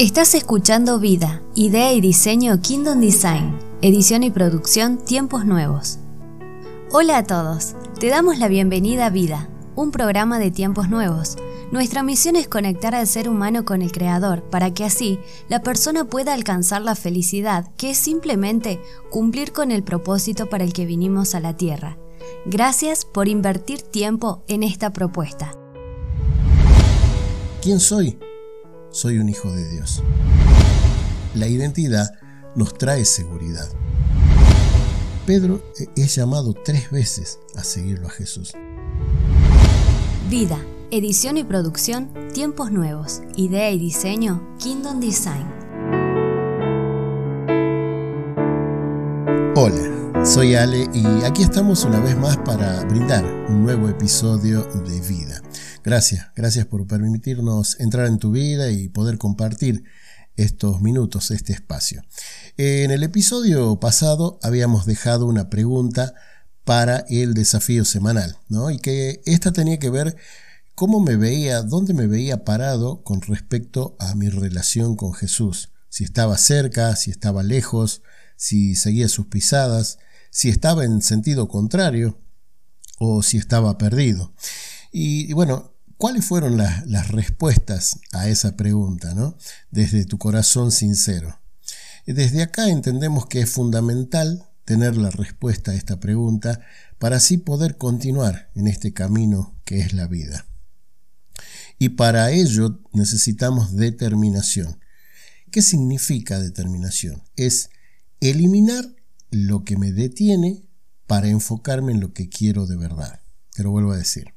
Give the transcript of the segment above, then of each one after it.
Estás escuchando Vida, Idea y Diseño Kingdom Design, edición y producción Tiempos Nuevos. Hola a todos, te damos la bienvenida a Vida, un programa de tiempos nuevos. Nuestra misión es conectar al ser humano con el Creador para que así la persona pueda alcanzar la felicidad, que es simplemente cumplir con el propósito para el que vinimos a la Tierra. Gracias por invertir tiempo en esta propuesta. ¿Quién soy? Soy un hijo de Dios. La identidad nos trae seguridad. Pedro es llamado tres veces a seguirlo a Jesús. Vida, edición y producción, tiempos nuevos, idea y diseño, Kingdom Design. Hola, soy Ale y aquí estamos una vez más para brindar un nuevo episodio de Vida. Gracias, gracias por permitirnos entrar en tu vida y poder compartir estos minutos, este espacio. En el episodio pasado habíamos dejado una pregunta para el desafío semanal, ¿no? Y que esta tenía que ver cómo me veía, dónde me veía parado con respecto a mi relación con Jesús. Si estaba cerca, si estaba lejos, si seguía sus pisadas, si estaba en sentido contrario o si estaba perdido. Y, bueno, ¿cuáles fueron las, respuestas a esa pregunta, ¿no? Desde tu corazón sincero. Desde acá entendemos que es fundamental tener la respuesta a esta pregunta para así poder continuar en este camino que es la vida. Y para ello necesitamos determinación. ¿Qué significa determinación? Es eliminar lo que me detiene para enfocarme en lo que quiero de verdad. Te lo vuelvo a decir.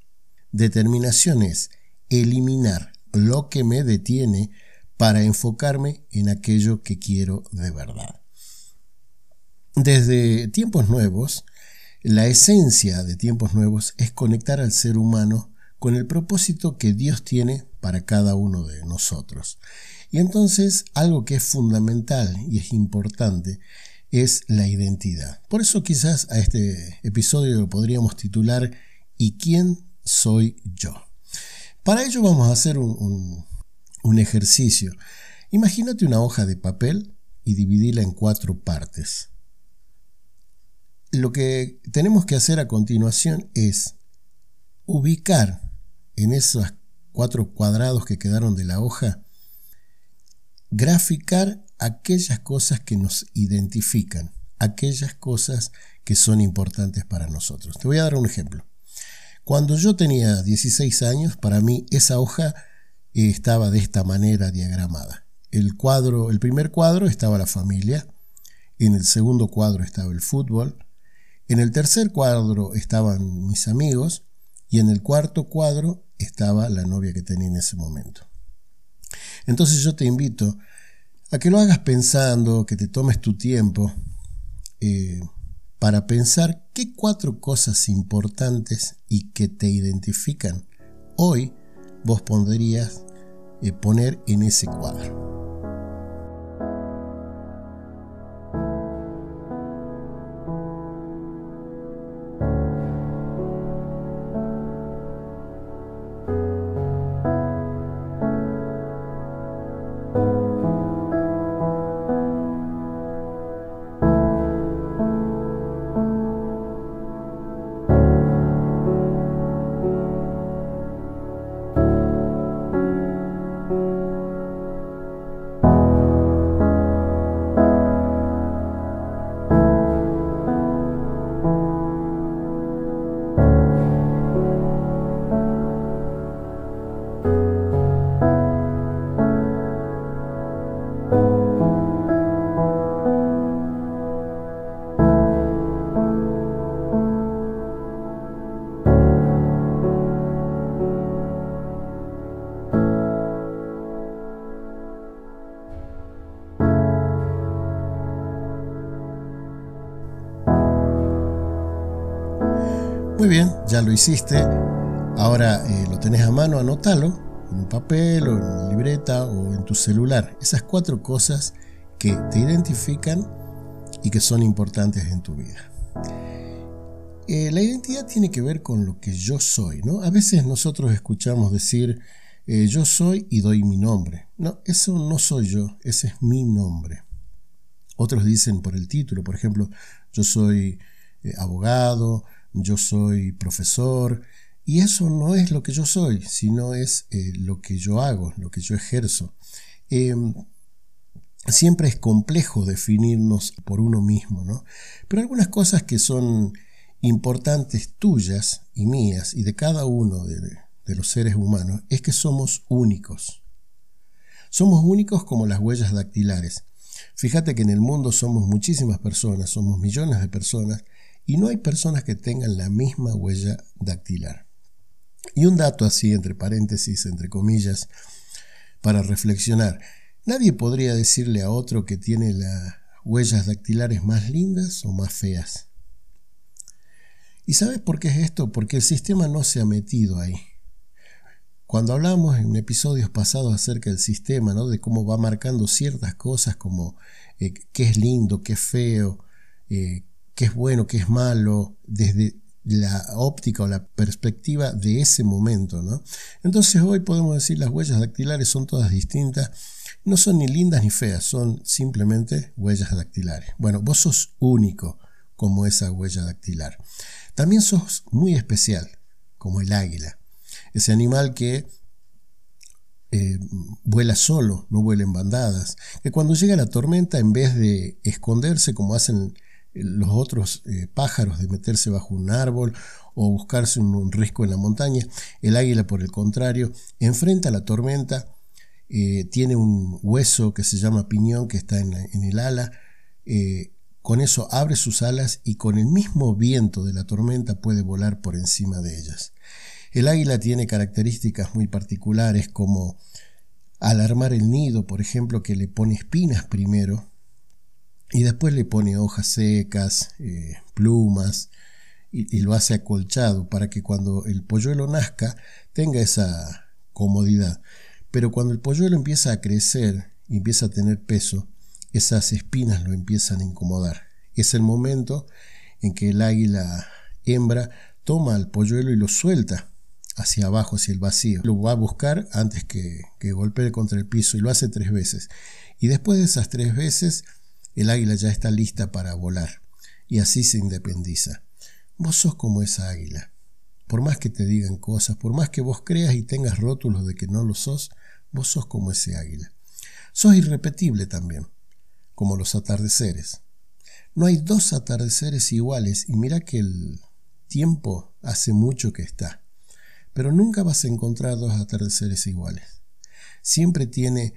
Determinación es eliminar lo que me detiene para enfocarme en aquello que quiero de verdad. Desde tiempos nuevos, la esencia de tiempos nuevos es conectar al ser humano con el propósito que Dios tiene para cada uno de nosotros. Y entonces algo que es fundamental y es importante es la identidad. Por eso quizás a este episodio lo podríamos titular ¿Y quién soy yo. Para ello vamos a hacer un, ejercicio. Imagínate una hoja de papel y dividirla en cuatro partes. Lo que tenemos que hacer a continuación es ubicar en esos cuatro cuadrados que quedaron de la hoja, graficar aquellas cosas que nos identifican, aquellas cosas que son importantes para nosotros. Te voy a dar un ejemplo. Cuando yo tenía 16 años, para mí esa hoja eh, estaba de esta manera diagramada. El cuadro, el primer cuadro estaba la familia, en el segundo cuadro estaba el fútbol, en el tercer cuadro estaban mis amigos y en el cuarto cuadro estaba la novia que tenía en ese momento. Entonces yo te invito a que lo hagas pensando, que te tomes tu tiempo, eh, para pensar qué cuatro cosas importantes y que te identifican hoy vos podrías eh, poner en ese cuadro. Muy bien, ya lo hiciste. Ahora eh, lo tenés a mano, anótalo en un papel o en una libreta o en tu celular. Esas cuatro cosas que te identifican y que son importantes en tu vida. Eh, la identidad tiene que ver con lo que yo soy, ¿no? A veces nosotros escuchamos decir eh, yo soy y doy mi nombre. No, eso no soy yo, ese es mi nombre. Otros dicen por el título, por ejemplo, yo soy abogado, yo soy profesor, y eso no es lo que yo soy, sino es eh, lo que yo hago, lo que yo ejerzo. Em, siempre es complejo definirnos por uno mismo, ¿no? Pero algunas cosas que son importantes tuyas y mías y de cada uno de, de los seres humanos es que somos únicos. Somos únicos como las huellas dactilares. Fíjate que en el mundo somos muchísimas personas, somos millones de personas, y no hay personas que tengan la misma huella dactilar. Y un dato así, entre paréntesis, entre comillas, para reflexionar. Nadie podría decirle a otro que tiene las huellas dactilares más lindas o más feas. ¿Y sabes por qué es esto? Porque el sistema no se ha metido ahí. Cuando hablamos en episodios pasados acerca del sistema, ¿no? de cómo va marcando ciertas cosas como eh, qué es lindo, qué es feo, eh, qué es bueno, qué es malo, desde la óptica o la perspectiva de ese momento. ¿no? Entonces hoy podemos decir las huellas dactilares son todas distintas, no son ni lindas ni feas, son simplemente huellas dactilares. Bueno, vos sos único como esa huella dactilar. También sos muy especial, como el águila, ese animal que eh, vuela solo, no vuela en bandadas, que cuando llega la tormenta, en vez de esconderse como hacen los otros eh, pájaros de meterse bajo un árbol o buscarse un, risco en la montaña. El águila, por el contrario, enfrenta la tormenta, eh, tiene un hueso que se llama piñón que está en, el ala, eh, con eso abre sus alas y con el mismo viento de la tormenta puede volar por encima de ellas. El águila tiene características muy particulares como al armar el nido, por ejemplo, que le pone espinas primero, y después le pone hojas secas, eh, plumas y, lo hace acolchado para que cuando el polluelo nazca tenga esa comodidad. Pero cuando el polluelo empieza a crecer y empieza a tener peso, esas espinas lo empiezan a incomodar. Es el momento en que el águila hembra toma al polluelo y lo suelta hacia abajo, hacia el vacío. Lo va a buscar antes que, que golpee contra el piso y lo hace tres veces. Y después de esas tres veces, el águila ya está lista para volar y así se independiza. Vos sos como esa águila. Por más que te digan cosas, por más que vos creas y tengas rótulos de que no lo sos, vos sos como ese águila. Sos irrepetible también, como los atardeceres. No hay dos atardeceres iguales y mira que el tiempo hace mucho que está, pero nunca vas a encontrar dos atardeceres iguales. Siempre tiene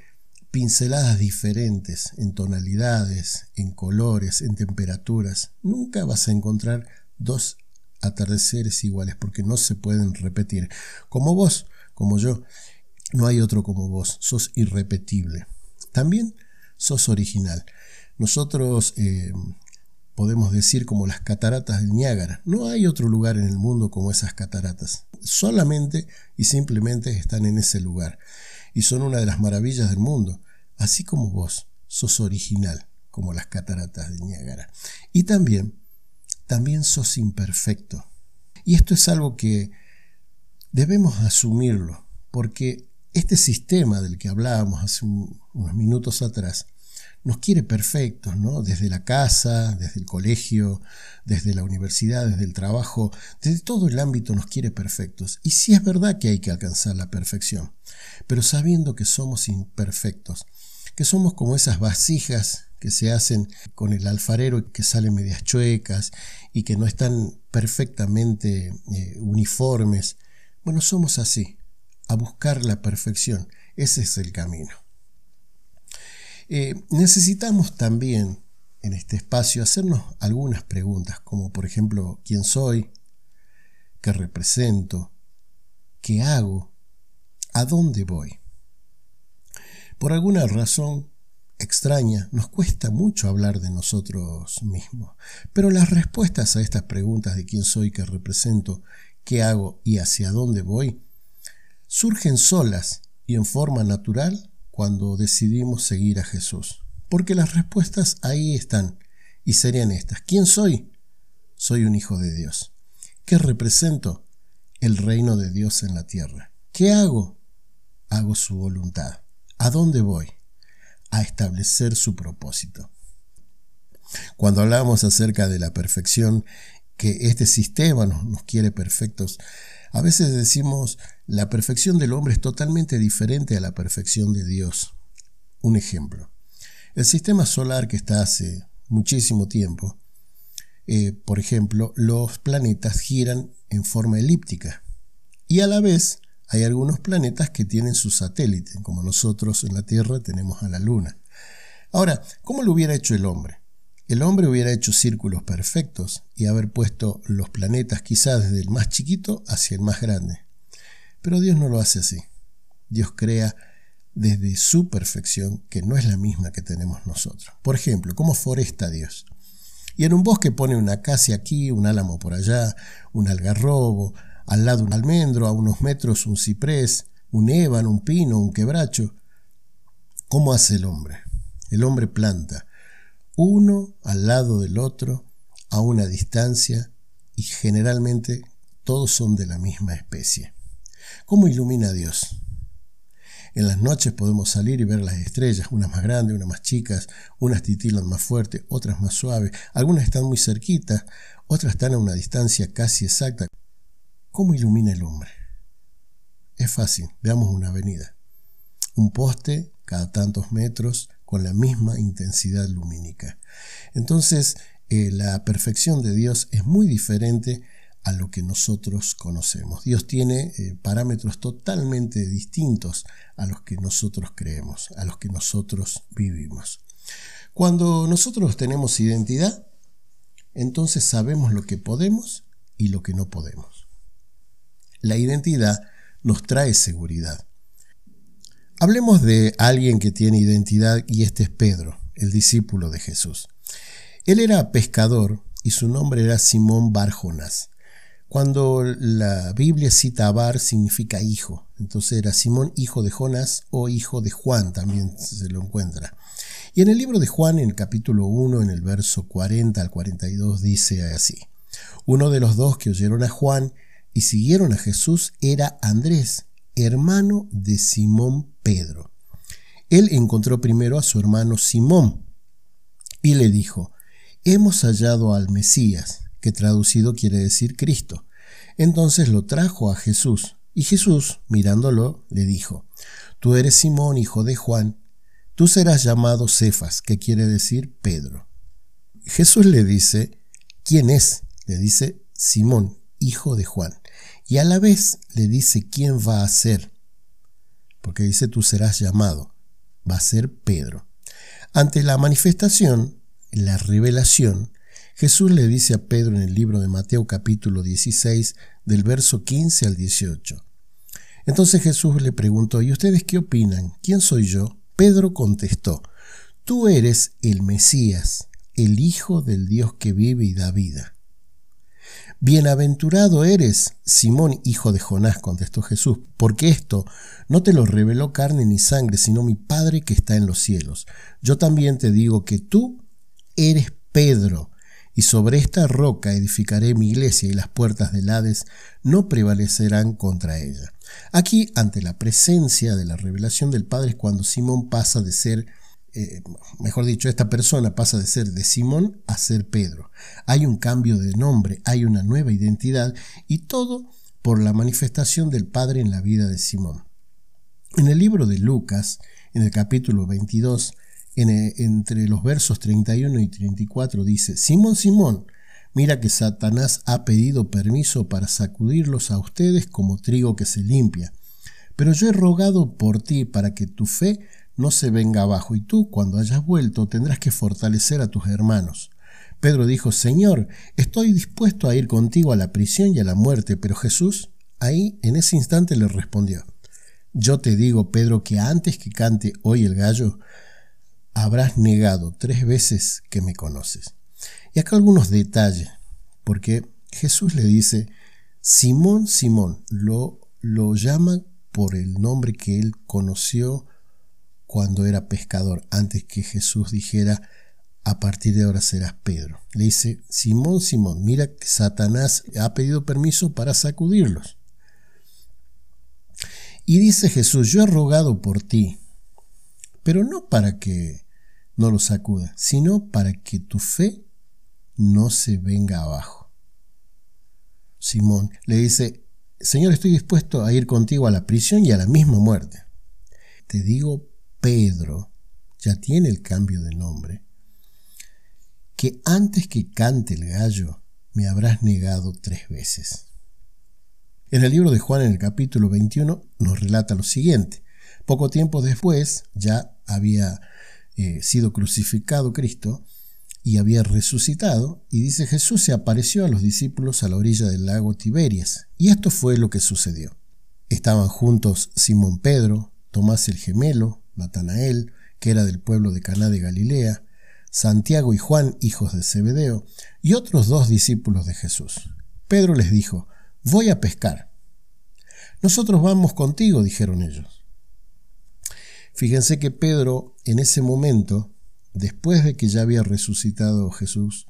pinceladas diferentes en tonalidades, en colores, en temperaturas. Nunca vas a encontrar dos atardeceres iguales porque no se pueden repetir. Como vos, como yo, no hay otro como vos. Sos irrepetible. También sos original. Nosotros eh, podemos decir como las cataratas de Niágara. No hay otro lugar en el mundo como esas cataratas. Solamente y simplemente están en ese lugar. Y son una de las maravillas del mundo así como vos sos original, como las cataratas de Niágara. Y también, también sos imperfecto. Y esto es algo que debemos asumirlo, porque este sistema del que hablábamos hace unos minutos atrás, nos quiere perfectos, ¿no? Desde la casa, desde el colegio, desde la universidad, desde el trabajo, desde todo el ámbito nos quiere perfectos. Y sí es verdad que hay que alcanzar la perfección, pero sabiendo que somos imperfectos, que somos como esas vasijas que se hacen con el alfarero y que salen medias chuecas y que no están perfectamente eh, uniformes. Bueno, somos así, a buscar la perfección. Ese es el camino. Eh, necesitamos también en este espacio hacernos algunas preguntas, como por ejemplo, ¿quién soy? ¿Qué represento? ¿Qué hago? ¿A dónde voy? Por alguna razón extraña, nos cuesta mucho hablar de nosotros mismos, pero las respuestas a estas preguntas de quién soy, qué represento, qué hago y hacia dónde voy, surgen solas y en forma natural cuando decidimos seguir a Jesús. Porque las respuestas ahí están y serían estas. ¿Quién soy? Soy un hijo de Dios. ¿Qué represento? El reino de Dios en la tierra. ¿Qué hago? Hago su voluntad ¿A dónde voy? A establecer su propósito. Cuando hablamos acerca de la perfección, que este sistema nos, quiere perfectos, a veces decimos la perfección del hombre es totalmente diferente a la perfección de Dios. Un ejemplo. El sistema solar que está hace muchísimo tiempo, eh, por ejemplo, los planetas giran en forma elíptica y a la vez hay algunos planetas que tienen su satélite, como nosotros en la Tierra tenemos a la Luna. Ahora, ¿cómo lo hubiera hecho el hombre? El hombre hubiera hecho círculos perfectos y haber puesto los planetas quizás desde el más chiquito hacia el más grande. Pero Dios no lo hace así. Dios crea desde su perfección, que no es la misma que tenemos nosotros. Por ejemplo, ¿cómo foresta Dios? Y en un bosque pone una acacia aquí, un álamo por allá, un algarrobo, al lado un almendro, a unos metros un ciprés, un ébano, un pino, un quebracho. ¿Cómo hace el hombre? El hombre planta uno al lado del otro a una distancia y generalmente todos son de la misma especie. ¿Cómo ilumina Dios? En las noches podemos salir y ver las estrellas, unas más grandes, unas más chicas, unas titilan más fuerte, otras más suaves, algunas están muy cerquitas, otras están a una distancia casi exacta. ¿Cómo ilumina el hombre? Es fácil, veamos una avenida. Un poste cada tantos metros, con la misma intensidad lumínica. Entonces, eh, la perfección de Dios es muy diferente a lo que nosotros conocemos. Dios tiene eh, parámetros totalmente distintos a los que nosotros creemos, a los que nosotros vivimos. Cuando nosotros tenemos identidad, entonces sabemos lo que podemos y lo que no podemos. La identidad nos trae seguridad. Hablemos de alguien que tiene identidad y este es Pedro, el discípulo de Jesús. Él era pescador y su nombre era Simón Barjonas. Cuando la Biblia cita Bar significa hijo, entonces era Simón hijo de Jonás o hijo de Juan, también se lo encuentra. Y en el libro de Juan, en el capítulo 1, en el verso 40 al 42, dice así, uno de los dos que oyeron a Juan y siguieron a Jesús era Andrés, hermano de Simón Pedro. Él encontró primero a su hermano Simón y le dijo, hemos hallado al Mesías, que traducido quiere decir Cristo. Entonces lo trajo a Jesús, y Jesús, mirándolo, le dijo, Tú eres Simón, hijo de Juan, tú serás llamado Cefas, que quiere decir Pedro. Jesús le dice, ¿quién es? Le dice Simón, hijo de Juan y a la vez le dice quién va a ser, porque dice tú serás llamado, va a ser Pedro. Ante la manifestación, la revelación, Jesús le dice a Pedro en el libro de Mateo capítulo 16 del verso 15 al 18. Entonces Jesús le preguntó, ¿y ustedes qué opinan? ¿Quién soy yo? Pedro contestó, tú eres el Mesías, el Hijo del Dios que vive y da vida. Bienaventurado eres, Simón, hijo de Jonás, contestó Jesús, porque esto no te lo reveló carne ni sangre, sino mi Padre que está en los cielos. Yo también te digo que tú eres Pedro, y sobre esta roca edificaré mi iglesia, y las puertas del Hades no prevalecerán contra ella. Aquí, ante la presencia de la revelación del Padre, es cuando Simón pasa de ser eh, mejor dicho, esta persona pasa de ser de Simón a ser Pedro. Hay un cambio de nombre, hay una nueva identidad y todo por la manifestación del Padre en la vida de Simón. En el libro de Lucas, en el capítulo 22, eh, entre los versos 31 y 34 dice, Simón, Simón, mira que Satanás ha pedido permiso para sacudirlos a ustedes como trigo que se limpia. Pero yo he rogado por ti para que tu fe no se venga abajo, y tú, cuando hayas vuelto, tendrás que fortalecer a tus hermanos. Pedro dijo, Señor, estoy dispuesto a ir contigo a la prisión y a la muerte, pero Jesús ahí en ese instante le respondió, Yo te digo, Pedro, que antes que cante hoy el gallo, habrás negado tres veces que me conoces. Y acá algunos detalles, porque Jesús le dice, Simón, Simón, lo, lo llama por el nombre que él conoció cuando era pescador, antes que Jesús dijera, a partir de ahora serás Pedro. Le dice, Simón, Simón, mira que Satanás ha pedido permiso para sacudirlos. Y dice Jesús, yo he rogado por ti, pero no para que no lo sacuda, sino para que tu fe no se venga abajo. Simón le dice, Señor, estoy dispuesto a ir contigo a la prisión y a la misma muerte. Te digo, Pedro, ya tiene el cambio de nombre, que antes que cante el gallo, me habrás negado tres veces. En el libro de Juan, en el capítulo 21, nos relata lo siguiente. Poco tiempo después, ya había eh, sido crucificado Cristo y había resucitado, y dice Jesús se apareció a los discípulos a la orilla del lago Tiberias, y esto fue lo que sucedió. Estaban juntos Simón Pedro, Tomás el gemelo, Natanael, que era del pueblo de Caná de Galilea, Santiago y Juan, hijos de Zebedeo, y otros dos discípulos de Jesús. Pedro les dijo, Voy a pescar. Nosotros vamos contigo, dijeron ellos. Fíjense que Pedro en ese momento, después de que ya había resucitado Jesús,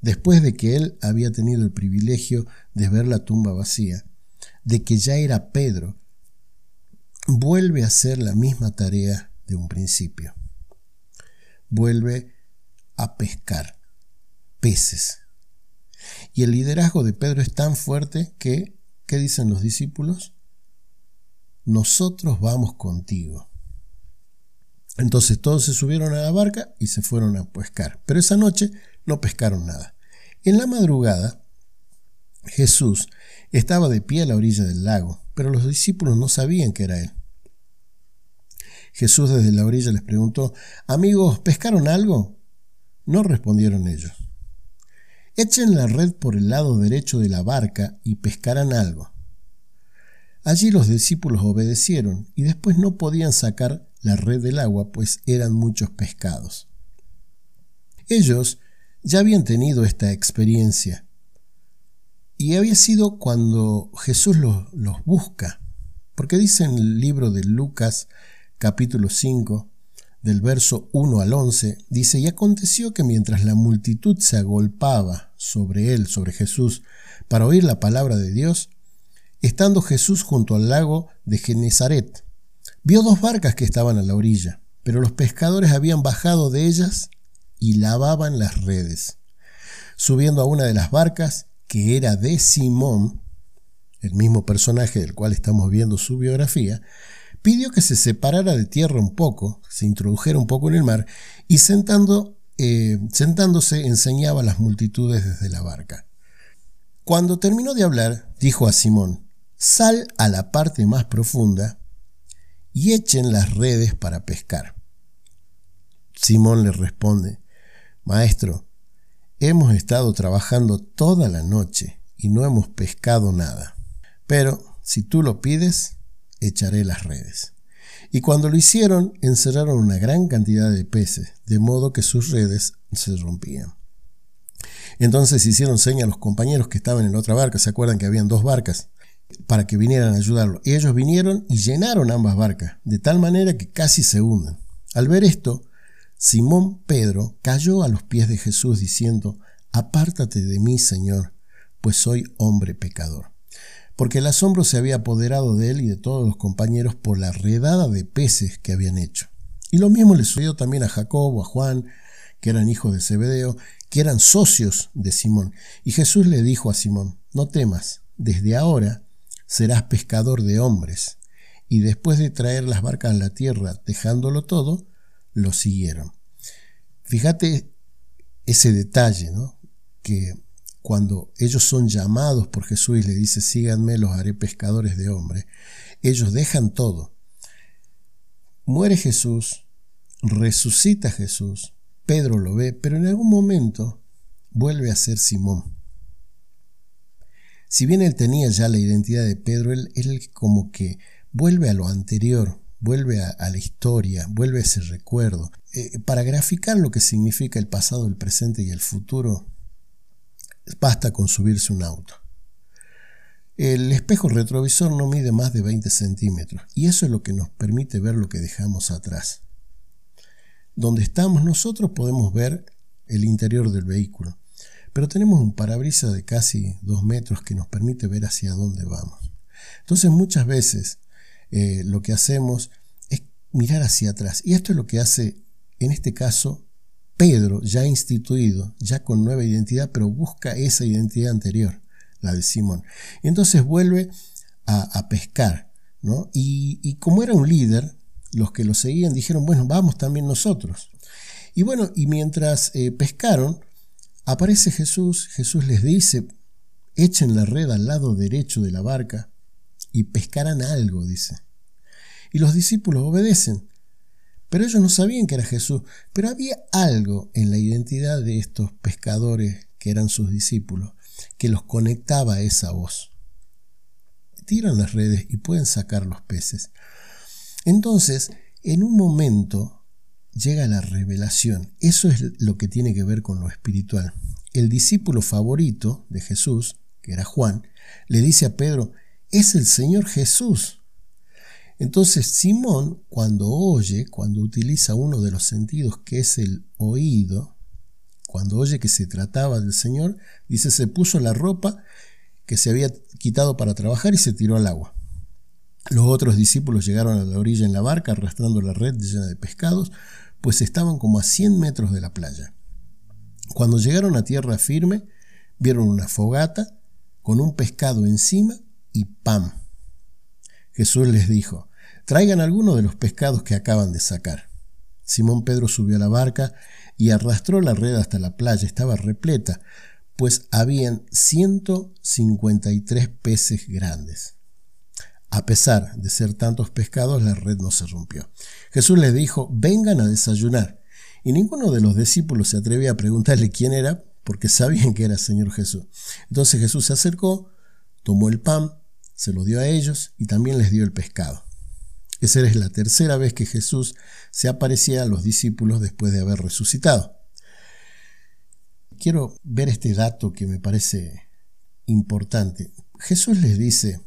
después de que él había tenido el privilegio de ver la tumba vacía, de que ya era Pedro, vuelve a hacer la misma tarea de un principio. Vuelve a pescar peces. Y el liderazgo de Pedro es tan fuerte que, ¿qué dicen los discípulos? Nosotros vamos contigo. Entonces todos se subieron a la barca y se fueron a pescar. Pero esa noche no pescaron nada. En la madrugada, Jesús estaba de pie a la orilla del lago, pero los discípulos no sabían que era él. Jesús desde la orilla les preguntó, Amigos, ¿pescaron algo? No respondieron ellos. Echen la red por el lado derecho de la barca y pescarán algo. Allí los discípulos obedecieron y después no podían sacar la red del agua, pues eran muchos pescados. Ellos ya habían tenido esta experiencia y había sido cuando Jesús los, busca, porque dice en el libro de Lucas capítulo 5, del verso 1 al 11, dice, y aconteció que mientras la multitud se agolpaba sobre él, sobre Jesús, para oír la palabra de Dios, estando Jesús junto al lago de Genezaret, vio dos barcas que estaban a la orilla, pero los pescadores habían bajado de ellas y lavaban las redes. Subiendo a una de las barcas, que era de Simón, el mismo personaje del cual estamos viendo su biografía, pidió que se separara de tierra un poco, se introdujera un poco en el mar, y sentando, eh, sentándose enseñaba a las multitudes desde la barca. Cuando terminó de hablar, dijo a Simón, Sal a la parte más profunda y echen las redes para pescar. Simón le responde, Maestro, hemos estado trabajando toda la noche y no hemos pescado nada. Pero si tú lo pides, echaré las redes. Y cuando lo hicieron, encerraron una gran cantidad de peces, de modo que sus redes se rompían. Entonces hicieron seña a los compañeros que estaban en la otra barca, se acuerdan que habían dos barcas, para que vinieran a ayudarlo. Y ellos vinieron y llenaron ambas barcas, de tal manera que casi se hunden. Al ver esto, Simón Pedro cayó a los pies de Jesús diciendo, Apártate de mí, Señor, pues soy hombre pecador porque el asombro se había apoderado de él y de todos los compañeros por la redada de peces que habían hecho. Y lo mismo le sucedió también a Jacobo, a Juan, que eran hijos de Zebedeo, que eran socios de Simón. Y Jesús le dijo a Simón, no temas, desde ahora serás pescador de hombres. Y después de traer las barcas a la tierra, dejándolo todo, lo siguieron. Fíjate ese detalle, ¿no? Que cuando ellos son llamados por Jesús y le dice, síganme, los haré pescadores de hombres, ellos dejan todo. Muere Jesús, resucita Jesús, Pedro lo ve, pero en algún momento vuelve a ser Simón. Si bien él tenía ya la identidad de Pedro, él, como que vuelve a lo anterior, vuelve a, la historia, vuelve a ese recuerdo. Eh, para graficar lo que significa el pasado, el presente y el futuro, basta con subirse un auto. El espejo retrovisor no mide más de 20 centímetros y eso es lo que nos permite ver lo que dejamos atrás. Donde estamos nosotros podemos ver el interior del vehículo, pero tenemos un parabrisas de casi 2 metros que nos permite ver hacia dónde vamos. Entonces muchas veces eh, lo que hacemos es mirar hacia atrás. Y esto es lo que hace, en este caso, Pedro, ya instituido, ya con nueva identidad, pero busca esa identidad anterior, la de Simón. Y entonces vuelve a, pescar, ¿no? Y, como era un líder, los que lo seguían dijeron, bueno, vamos también nosotros. Y bueno, y mientras eh, pescaron, aparece Jesús, Jesús les dice, echen la red al lado derecho de la barca y pescarán algo, dice. Y los discípulos obedecen. Pero ellos no sabían que era Jesús. Pero había algo en la identidad de estos pescadores que eran sus discípulos que los conectaba a esa voz. Tiran las redes y pueden sacar los peces. Entonces, en un momento llega la revelación. Eso es lo que tiene que ver con lo espiritual. El discípulo favorito de Jesús, que era Juan, le dice a Pedro, es el Señor Jesús. Entonces Simón, cuando oye, cuando utiliza uno de los sentidos que es el oído, cuando oye que se trataba del Señor, dice, se puso la ropa que se había quitado para trabajar y se tiró al agua. Los otros discípulos llegaron a la orilla en la barca arrastrando la red llena de pescados, pues estaban como a 100 metros de la playa. Cuando llegaron a tierra firme, vieron una fogata con un pescado encima y pan. Jesús les dijo, traigan alguno de los pescados que acaban de sacar. Simón Pedro subió a la barca y arrastró la red hasta la playa. Estaba repleta, pues habían 153 peces grandes. A pesar de ser tantos pescados, la red no se rompió. Jesús les dijo, vengan a desayunar. Y ninguno de los discípulos se atrevía a preguntarle quién era, porque sabían que era el Señor Jesús. Entonces Jesús se acercó, tomó el pan, se lo dio a ellos y también les dio el pescado. Esa es la tercera vez que Jesús se aparecía a los discípulos después de haber resucitado. Quiero ver este dato que me parece importante. Jesús les dice,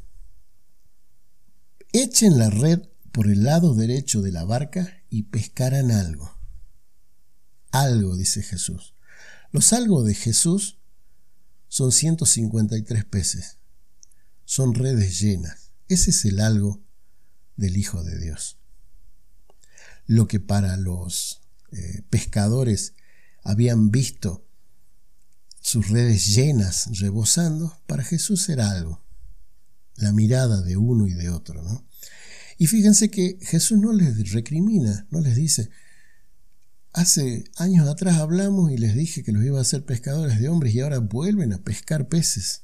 echen la red por el lado derecho de la barca y pescarán algo. Algo, dice Jesús. Los algo de Jesús son 153 peces son redes llenas. Ese es el algo del Hijo de Dios. Lo que para los eh, pescadores habían visto sus redes llenas, rebosando, para Jesús era algo. La mirada de uno y de otro, ¿no? Y fíjense que Jesús no les recrimina, no les dice, hace años atrás hablamos y les dije que los iba a hacer pescadores de hombres y ahora vuelven a pescar peces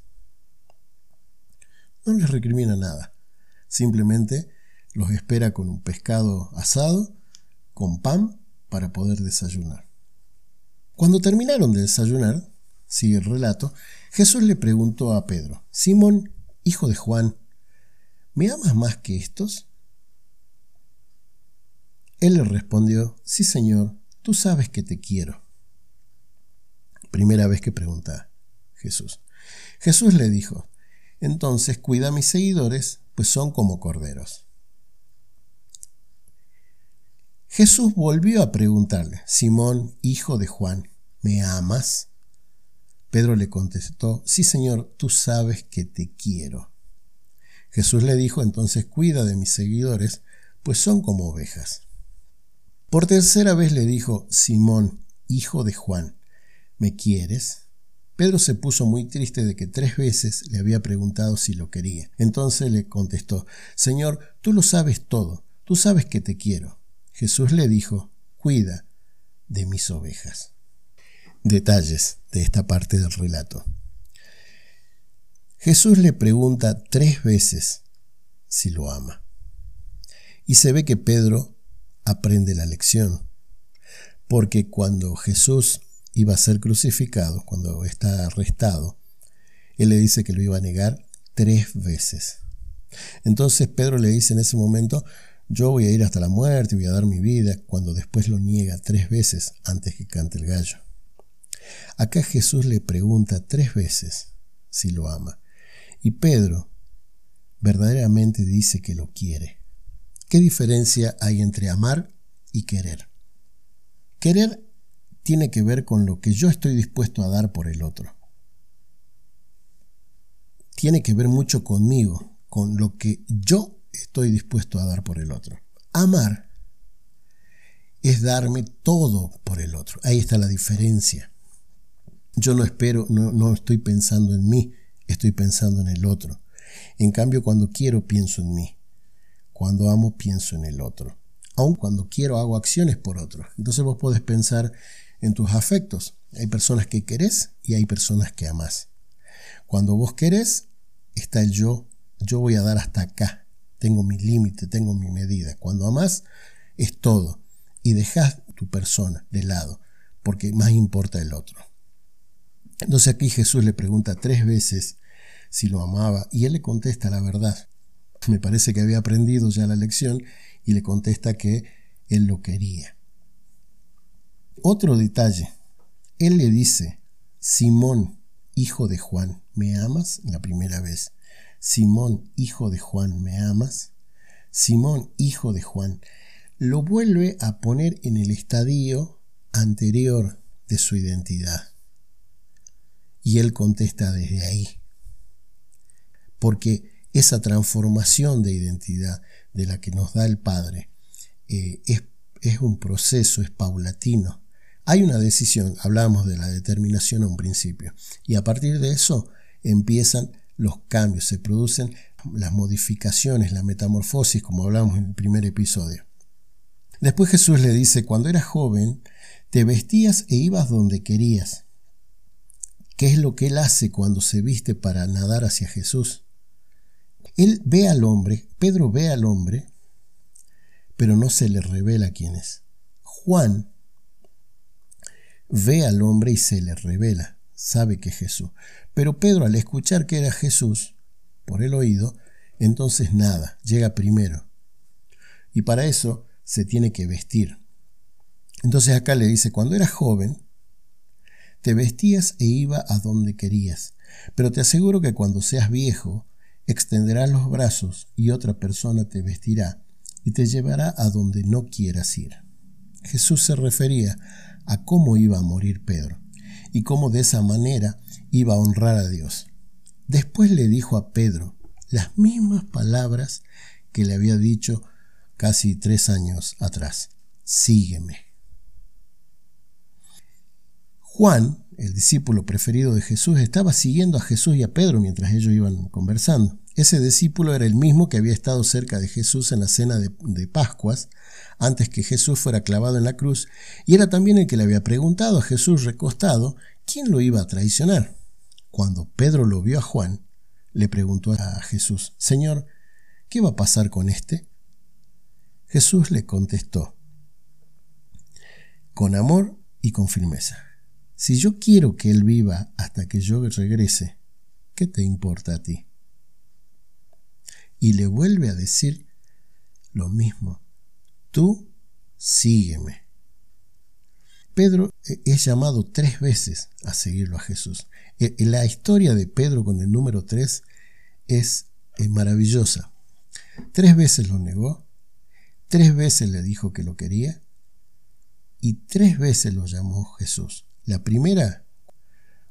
no les recrimina nada. Simplemente los espera con un pescado asado, con pan, para poder desayunar. Cuando terminaron de desayunar, sigue el relato, Jesús le preguntó a Pedro, Simón, hijo de Juan, ¿me amas más que estos? Él le respondió, sí Señor, tú sabes que te quiero. Primera vez que pregunta Jesús. Jesús le dijo, entonces cuida a mis seguidores, pues son como corderos. Jesús volvió a preguntarle, Simón, hijo de Juan, ¿me amas? Pedro le contestó, sí Señor, tú sabes que te quiero. Jesús le dijo, entonces cuida de mis seguidores, pues son como ovejas. Por tercera vez le dijo, Simón, hijo de Juan, ¿me quieres? Pedro se puso muy triste de que tres veces le había preguntado si lo quería. Entonces le contestó, Señor, tú lo sabes todo, tú sabes que te quiero. Jesús le dijo, cuida de mis ovejas. Detalles de esta parte del relato. Jesús le pregunta tres veces si lo ama. Y se ve que Pedro aprende la lección, porque cuando Jesús iba a ser crucificado, cuando está arrestado, él le dice que lo iba a negar tres veces. Entonces Pedro le dice en ese momento, yo voy a ir hasta la muerte, voy a dar mi vida, cuando después lo niega tres veces antes que cante el gallo. Acá Jesús le pregunta tres veces si lo ama. Y Pedro verdaderamente dice que lo quiere. ¿Qué diferencia hay entre amar y querer? Querer tiene que ver con lo que yo estoy dispuesto a dar por el otro. Tiene que ver mucho conmigo, con lo que yo estoy dispuesto a dar por el otro. Amar es darme todo por el otro. Ahí está la diferencia. Yo no espero, no, estoy pensando en mí, estoy pensando en el otro. En cambio, cuando quiero, pienso en mí. Cuando amo, pienso en el otro. Aun cuando quiero, hago acciones por otro. Entonces vos podés pensar en tus afectos. Hay personas que querés y hay personas que amás. Cuando vos querés, está el yo. Yo voy a dar hasta acá. Tengo mi límite, tengo mi medida. Cuando amás, es todo. Y dejas tu persona de lado, porque más importa el otro. Entonces aquí Jesús le pregunta tres veces si lo amaba y él le contesta la verdad. Me parece que había aprendido ya la lección y le contesta que él lo quería. Otro detalle, él le dice, Simón, hijo de Juan, ¿me amas? La primera vez. Simón, hijo de Juan, ¿me amas? Simón, hijo de Juan, lo vuelve a poner en el estadio anterior de su identidad. Y él contesta desde ahí. Porque esa transformación de identidad de la que nos da el Padre eh, es, es un proceso, es paulatino. Hay una decisión, hablamos de la determinación a un principio, y a partir de eso empiezan los cambios, se producen las modificaciones, la metamorfosis, como hablamos en el primer episodio. Después Jesús le dice, cuando eras joven, te vestías e ibas donde querías. ¿Qué es lo que él hace cuando se viste para nadar hacia Jesús? Él ve al hombre, Pedro ve al hombre, pero no se le revela quién es. Juan ve al hombre y se le revela, sabe que es Jesús. Pero Pedro al escuchar que era Jesús, por el oído, entonces nada, llega primero. Y para eso se tiene que vestir. Entonces acá le dice, cuando eras joven, te vestías e iba a donde querías. Pero te aseguro que cuando seas viejo, extenderás los brazos y otra persona te vestirá y te llevará a donde no quieras ir. Jesús se refería a cómo iba a morir Pedro y cómo de esa manera iba a honrar a Dios. Después le dijo a Pedro las mismas palabras que le había dicho casi tres años atrás. Sígueme. Juan, el discípulo preferido de Jesús, estaba siguiendo a Jesús y a Pedro mientras ellos iban conversando. Ese discípulo era el mismo que había estado cerca de Jesús en la cena de, Pascuas, antes que Jesús fuera clavado en la cruz, y era también el que le había preguntado a Jesús recostado quién lo iba a traicionar. Cuando Pedro lo vio a Juan, le preguntó a Jesús, Señor, ¿qué va a pasar con este? Jesús le contestó, con amor y con firmeza. Si yo quiero que Él viva hasta que yo regrese, ¿qué te importa a ti? Y le vuelve a decir lo mismo. Tú sígueme. Pedro e, es llamado tres veces a seguirlo a Jesús. E, la historia de Pedro con el número tres es maravillosa. Tres veces lo negó, tres veces le dijo que lo quería y tres veces lo llamó Jesús. La primera,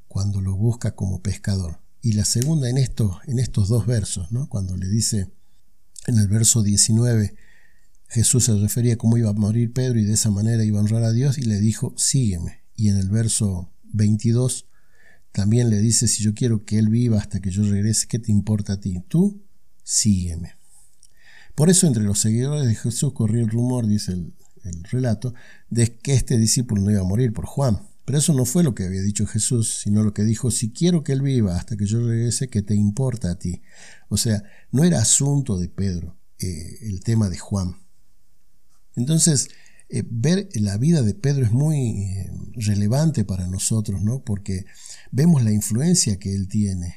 cuando lo busca como pescador. Y la segunda en estos, dos versos, cuando le dice en el verso 19, Jesús se refería a cómo iba a morir Pedro y de esa manera iba a honrar a Dios y le dijo, sígueme. Y en el verso 22 también le dice, si yo quiero que Él viva hasta que yo regrese, ¿qué te importa a ti? Tú sígueme. Por eso entre los seguidores de Jesús corrió el rumor, dice el relato, de que este discípulo no iba a morir por Juan. Pero eso no fue lo que había dicho Jesús, sino lo que dijo, si quiero que Él viva hasta que yo regrese, ¿qué te importa a ti? O sea, no era asunto de Pedro eh, el tema de Juan. Entonces, eh, ver la vida de Pedro es muy eh, relevante para nosotros, ¿no? Porque vemos la influencia que él tiene,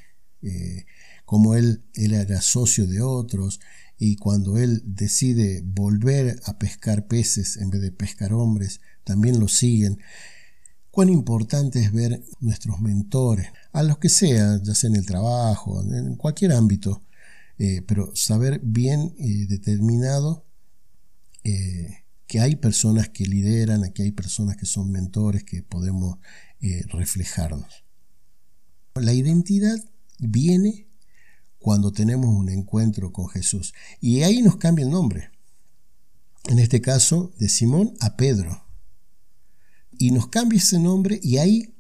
como él, él era socio de otros, y cuando él decide volver a pescar peces en vez de pescar hombres, también lo siguen cuán importante es ver nuestros mentores, a los que sea, ya sea en el trabajo, en cualquier ámbito, eh, pero saber bien y determinado eh, que hay personas que lideran, que hay personas que son mentores, que podemos eh, reflejarnos. La identidad viene cuando tenemos un encuentro con Jesús y ahí nos cambia el nombre. en este caso de Simón a Pedro. Y nos cambia ese nombre y ahí,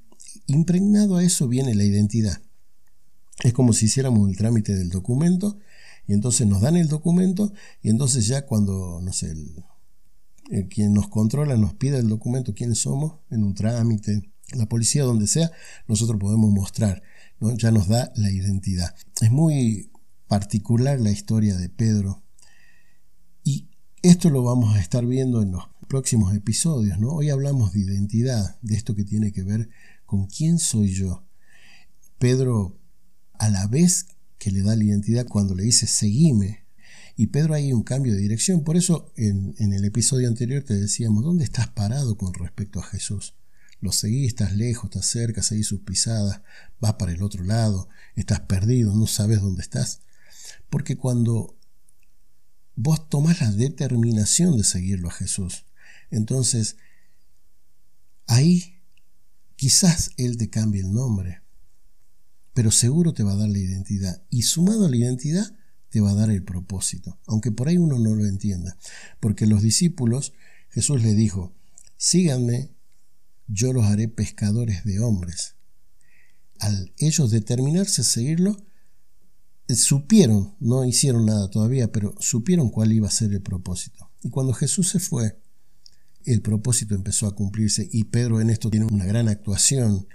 impregnado a eso, viene la identidad. Es como si hiciéramos el trámite del documento y entonces nos dan el documento y entonces ya cuando, no sé, quien nos controla nos pide el documento, quiénes somos, en un trámite, la policía, donde sea, nosotros podemos mostrar, ¿no? ya nos da la identidad. Es muy particular la historia de Pedro y esto lo vamos a estar viendo en los próximos episodios. ¿no? Hoy hablamos de identidad, de esto que tiene que ver con quién soy yo. Pedro, a la vez que le da la identidad cuando le dice seguime, y Pedro hay un cambio de dirección. Por eso en, en, el episodio anterior te decíamos, ¿dónde estás parado con respecto a Jesús? Lo seguís, estás lejos, estás cerca, seguís sus pisadas, vas para el otro lado, estás perdido, no sabes dónde estás. Porque cuando vos tomás la determinación de seguirlo a Jesús, entonces ahí quizás Él te cambie el nombre, pero seguro te va a dar la identidad. Y sumado a la identidad, te va a dar el propósito, aunque por ahí uno no lo entienda. Porque los discípulos, Jesús le dijo, síganme yo los haré pescadores de hombres. Al ellos determinarse a seguirlo, eh, supieron, no hicieron nada todavía, pero supieron cuál iba a ser el propósito. Y cuando Jesús se fue, el propósito empezó a cumplirse y Pedro en esto tiene una gran actuación,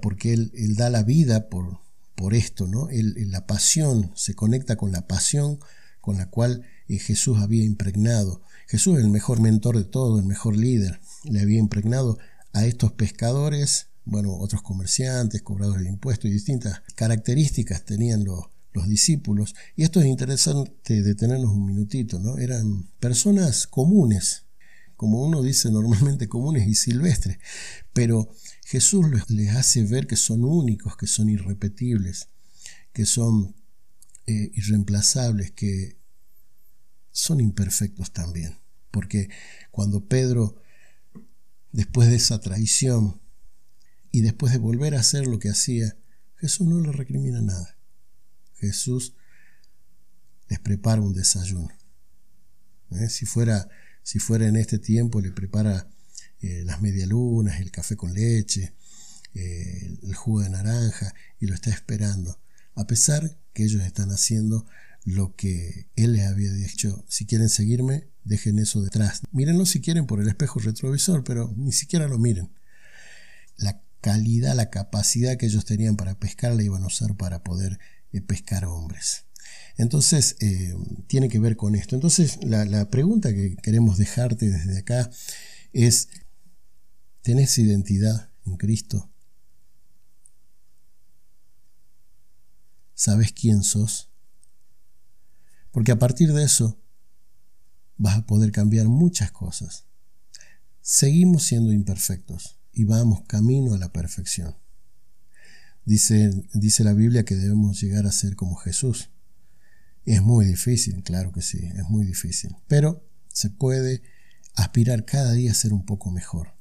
porque él, él da la vida por, por esto, ¿no? la pasión se conecta con la pasión con la cual eh, Jesús había impregnado. Jesús es el mejor mentor de todo, el mejor líder, le había impregnado a estos pescadores, bueno, otros comerciantes, cobradores de impuestos y distintas características tenían los, los discípulos. Y esto es interesante detenernos un minutito, ¿no? Eran personas comunes, como uno dice normalmente comunes y silvestres, pero Jesús les hace ver que son únicos, que son irrepetibles, que son eh, irreemplazables, que son imperfectos también. Porque cuando Pedro después de esa traición y después de volver a hacer lo que hacía, Jesús no le recrimina nada. Jesús les prepara un desayuno. ¿Eh? Si, fuera, si fuera en este tiempo, le prepara eh, las medialunas, el café con leche, eh, el jugo de naranja y lo está esperando. A pesar que ellos están haciendo lo que Él les había dicho, si quieren seguirme, dejen eso detrás. Mírenlo si quieren por el espejo retrovisor, pero ni siquiera lo miren. La calidad, la capacidad que ellos tenían para pescar la iban a usar para poder eh, pescar hombres. Entonces, eh, tiene que ver con esto. Entonces, la, pregunta que queremos dejarte desde acá es, ¿tenés identidad en Cristo? ¿Sabes quién sos? Porque a partir de eso vas a poder cambiar muchas cosas. Seguimos siendo imperfectos y vamos camino a la perfección. Dice, dice la Biblia que debemos llegar a ser como Jesús. Es muy difícil, claro que sí, es muy difícil, pero se puede aspirar cada día a ser un poco mejor.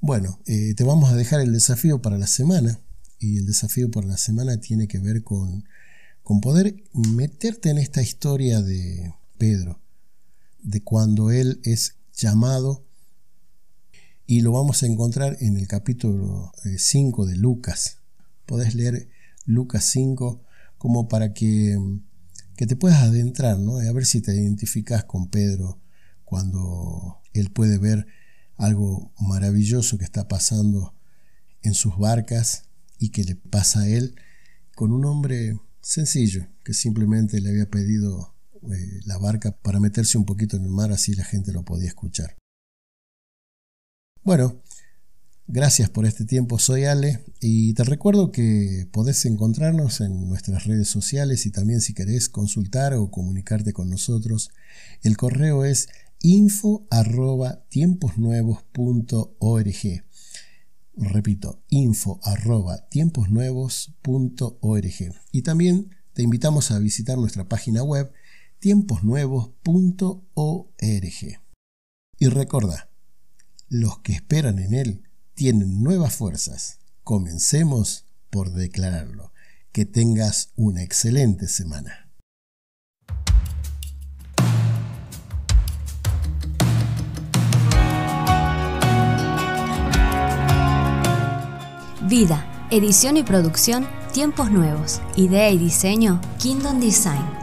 Bueno, eh, te vamos a dejar el desafío para la semana y el desafío para la semana tiene que ver con, con poder meterte en esta historia de Pedro de cuando Él es llamado y lo vamos a encontrar en el capítulo 5 eh, de Lucas. Podés leer Lucas 5 como para que, que te puedas adentrar, ¿no? a ver si te identificas con Pedro cuando él puede ver algo maravilloso que está pasando en sus barcas y que le pasa a él con un hombre sencillo que simplemente le había pedido eh, la barca para meterse un poquito en el mar, así la gente lo podía escuchar. Bueno, gracias por este tiempo, soy Ale y te recuerdo que podés encontrarnos en nuestras redes sociales y también si querés consultar o comunicarte con nosotros, el correo es info. Repito, info. Y también te invitamos a visitar nuestra página web tiemposnuevos.org. Y recuerda, los que esperan en Él tienen nuevas fuerzas. Comencemos por declararlo. Que tengas una excelente semana. Vida, edición y producción, tiempos nuevos, idea y diseño, Kingdom Design.